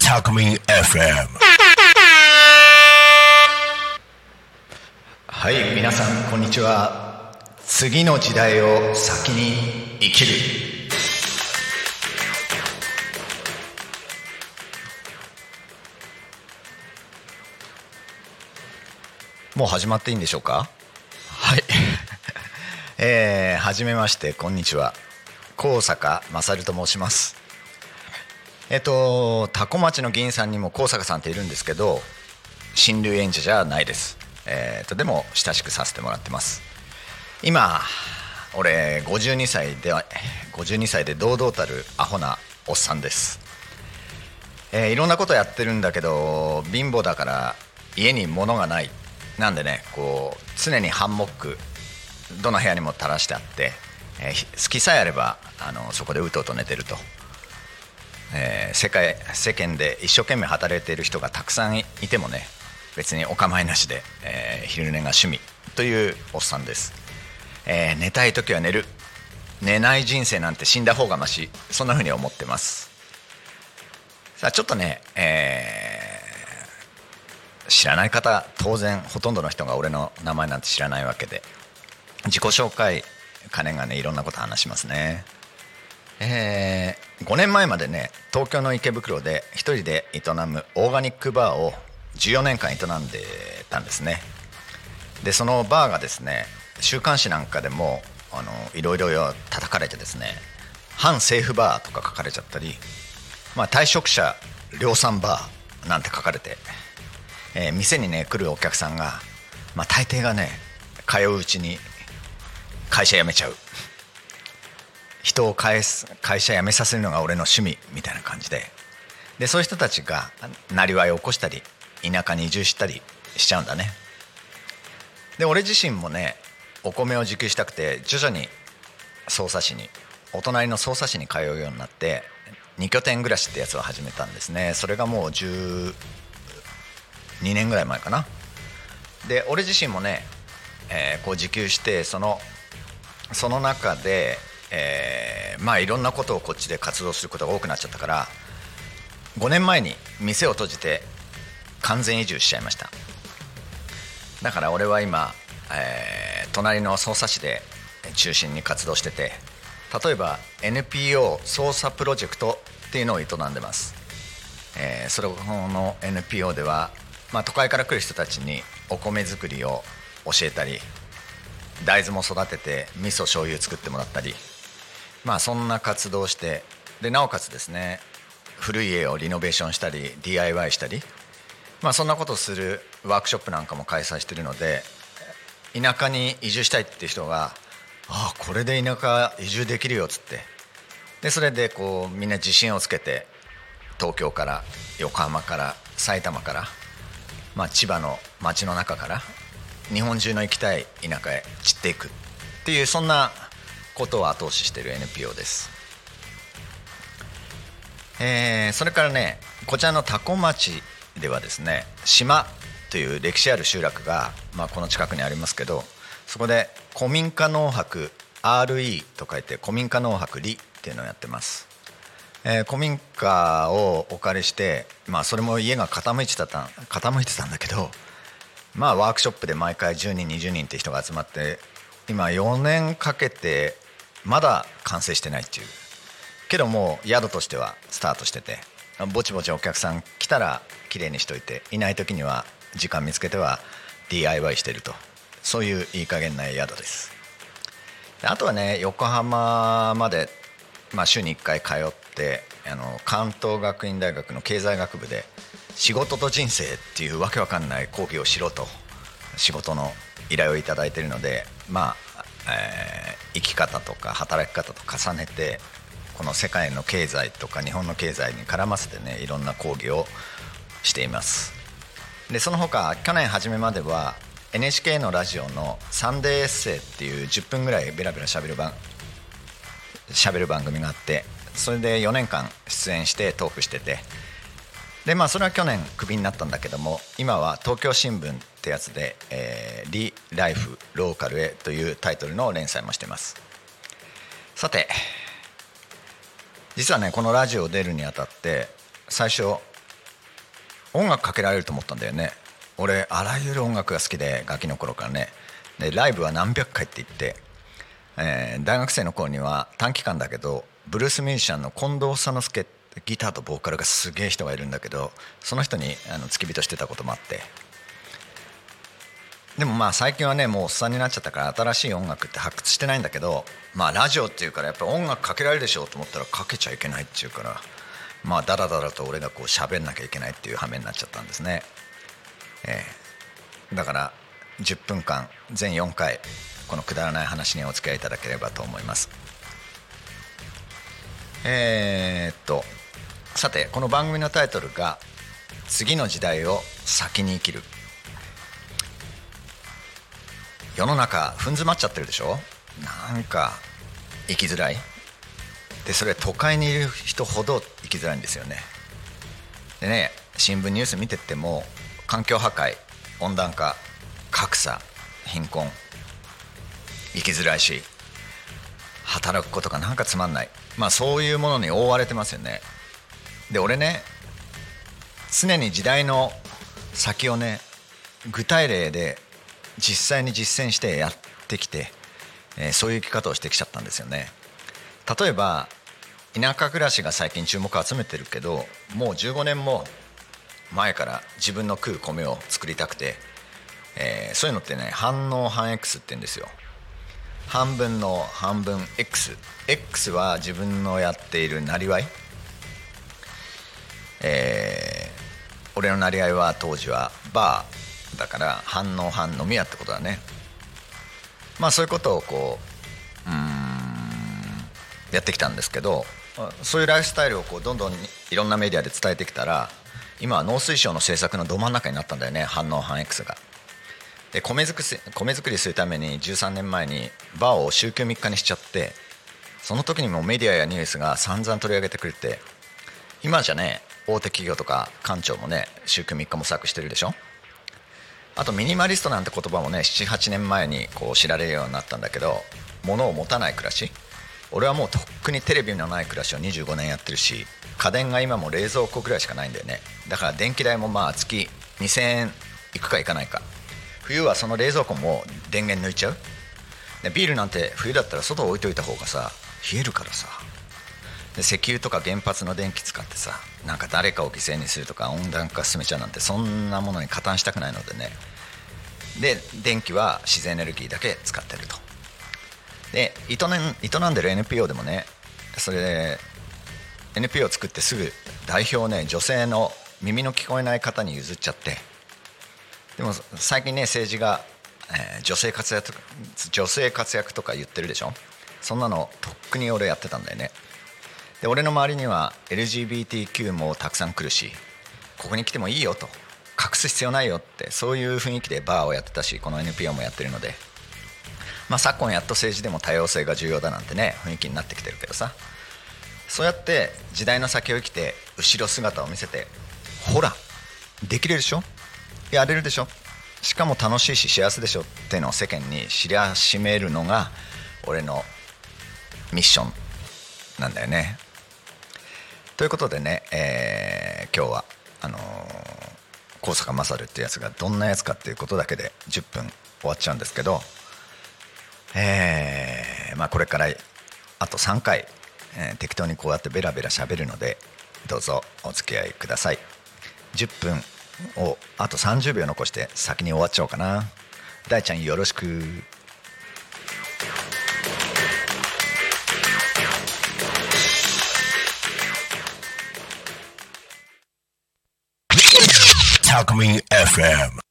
タコミン FM はい皆さんこんにちは。次の時代を先に生きる。もう始まっていいんでしょうか？はいえー、はじめましてこんにちは。高坂勝と申します。えっと多古町の議員さんにも高坂さんっているんですけど新流演者じゃないです。えー、とでも親しくさせてもらってます。今俺52歳では52歳で堂々たるアホなおっさんです、えーいろんなことやってるんだけど貧乏だから家に物がない。なんでねこう常にハンモック。どの部屋にも垂らしてあって、えー好きさえあればあのそこでうとうと寝てると。えー世界世間で一生懸命働いている人がたくさんいてもね別にお構いなしで、えー昼寝が趣味というおっさんです、えー寝たい時は寝る。寝ない人生なんて死んだ方がましそんな風に思ってます。さあちょっとね、えー知らない方当然ほとんどの人が俺の名前なんて知らないわけで。自己紹介金がねいろんなこと話しますね。えー5年前までね東京の池袋で一人で営むオーガニックバーを14年間営んでたんですね。でそのバーがですね週刊誌なんかでもあのいろいろ叩かれてですね反政府バーとか書かれちゃったり、まあ、退職者量産バーなんて書かれて、えー店にね来るお客さんが、まあ、大抵がね通ううちに会社辞めちゃう。人を返す会社辞めさせるのが俺の趣味みたいな感じで。でそういう人たちがなりわいを起こしたり田舎に移住したりしちゃうんだね。で俺自身もねお米を自給したくて徐々に匝瑳市にお隣の匝瑳市に通うようになって2拠点暮らしってやつを始めたんですね。それがもう12年ぐらい前かな。で俺自身もね、えーこう自給してそのその中で、えーまあいろんなことをこっちで活動することが多くなっちゃったから5年前に店を閉じて完全移住しちゃいました。だから俺は今、えー隣の匝瑳市で中心に活動してて例えば NPO 捜査プロジェクトっていうのを営んでます、えーそれの NPO では、まあ、都会から来る人たちにお米作りを教えたり大豆も育てて味噌醤油作ってもらったり。まあそんな活動をしてでなおかつですね古い家をリノベーションしたり DIY したり。まあそんなことをするワークショップなんかも開催してるので田舎に移住したいっていう人が「ああこれで田舎移住できるよ」っつって。でそれでこうみんな自信をつけて東京から横浜から埼玉から、まあ、千葉の街の中から日本中の行きたい田舎へ散っていくっていうそんなことを後押ししてる NPO です、えーそれからねこちらの多古町ではですね島という歴史ある集落が、まあ、この近くにありますけどそこで古民家農泊 RE と書いて古民家農泊里っていうのをやってます。えー古民家をお借りして、まあ、それも家が傾いてた傾いてたんだけど、まあ、ワークショップで毎回10人20人って人が集まって今4年かけてまだ完成してないっていう。けどもう宿としてはスタートしててぼちぼちお客さん来たら綺麗にしといていない時には時間見つけては DIY してると。そういういい加減な宿です。あとはね横浜まで、まあ、週に1回通ってあの関東学院大学の経済学部で仕事と人生っていうわけわかんない講義をしろと仕事の依頼をいただいているのでまあ、えー生き方とか働き方と重ねてこの世界の経済とか日本の経済に絡ませてねいろんな講義をしています。でその他去年初めまでは NHK のラジオの「サンデーエッセイ」っていう10分ぐらいベラベラしゃべる番喋る番組があってそれで4年間出演してトークしててでまあそれは去年クビになったんだけども今は東京新聞ってやつで「えー、リ・ライフ・ローカルへ」というタイトルの連載もしてます。さて実はねこのラジオ出るにあたって最初音楽かけられると思ったんだよね。俺あらゆる音楽が好きでガキの頃からね。でライブは何百回って言って、えー、大学生の頃には短期間だけどブルースミュージシャンの近藤佐之助ってギターとボーカルがすげえ人がいるんだけどその人にあの付き人してたこともあって。でもまあ最近はねもうおっさんになっちゃったから新しい音楽って発掘してないんだけどまあラジオっていうからやっぱ音楽かけられるでしょうと思ったらかけちゃいけないっていうからまあだらだらと俺がこう喋んなきゃいけないっていう羽目になっちゃったんですね、えー、だから10分間全4回このくだらない話にお付き合いいただければと思います。えー、っとさてこの番組のタイトルが「次の時代を先に生きる」世の中踏ん詰まっちゃってるでしょ？なんか生きづらい。でそれ都会にいる人ほど生きづらいんですよね。でね新聞ニュース見てても環境破壊温暖化格差貧困生きづらいし働くことがなんかつまんない。まあそういうものに覆われてますよね。で俺ね常に時代の先をね具体例で実際に実践してやってきて、えー、そういう生き方をしてきちゃったんですよね。例えば田舎暮らしが最近注目を集めてるけどもう15年も前から自分の食う米を作りたくて、えー、そういうのってね反応反 X って言うんですよ。半分の半分 X X は自分のやっているなりわい。えー、俺のなりわいは当時はバーだから反応反飲み屋ってことだねまあそういうことをこううんやってきたんですけどそういうライフスタイルをこうどんどんいろんなメディアで伝えてきたら今は農水省の政策のど真ん中になったんだよね反応反 X が。で米作り米作りするために13年前にバーを週休3日にしちゃってその時にもメディアやニュースが散々取り上げてくれて今じゃね大手企業とか官庁もね週休3日模索してるでしょ？あとミニマリストなんて言葉もね78年前にこう知られるようになったんだけど物を持たない暮らし。俺はもうとっくにテレビのない暮らしを25年やってるし家電が今も冷蔵庫ぐらいしかないんだよね。だから電気代もまあ月2000円いくかいかないか。冬はその冷蔵庫も電源抜いちゃう。でビールなんて冬だったら外置いといた方がさ冷えるからさ。石油とか原発の電気使ってさなんか誰かを犠牲にするとか温暖化進めちゃうなんてそんなものに加担したくないのでね。で電気は自然エネルギーだけ使ってると。で営ん営んでる NPO でもねそれで NPO を作ってすぐ代表をね女性の耳の聞こえない方に譲っちゃって。でも最近ね政治が、えー、女性活躍女性活躍とか言ってるでしょ？そんなのとっくに俺やってたんだよね。で俺の周りには LGBTQ もたくさん来るしここに来てもいいよと。隠す必要ないよってそういう雰囲気でバーをやってたしこの NPO もやってるので。まあ、昨今やっと政治でも多様性が重要だなんてね雰囲気になってきてるけどさ。そうやって時代の先を生きて後ろ姿を見せてほらできるでしょ？やれるでしょ？しかも楽しいし幸せでしょってのを世間に知らしめるのが俺のミッションなんだよね。ということでね、えー、今日はあのー、高坂勝ってやつがどんなやつかっていうことだけで10分終わっちゃうんですけどえーまあ、これからあと3回、えー、適当にこうやってベラベラしゃべるのでどうぞお付き合いください。10分をあと30秒残して先に終わっちゃおうかな。大ちゃんよろしく。タクミン FM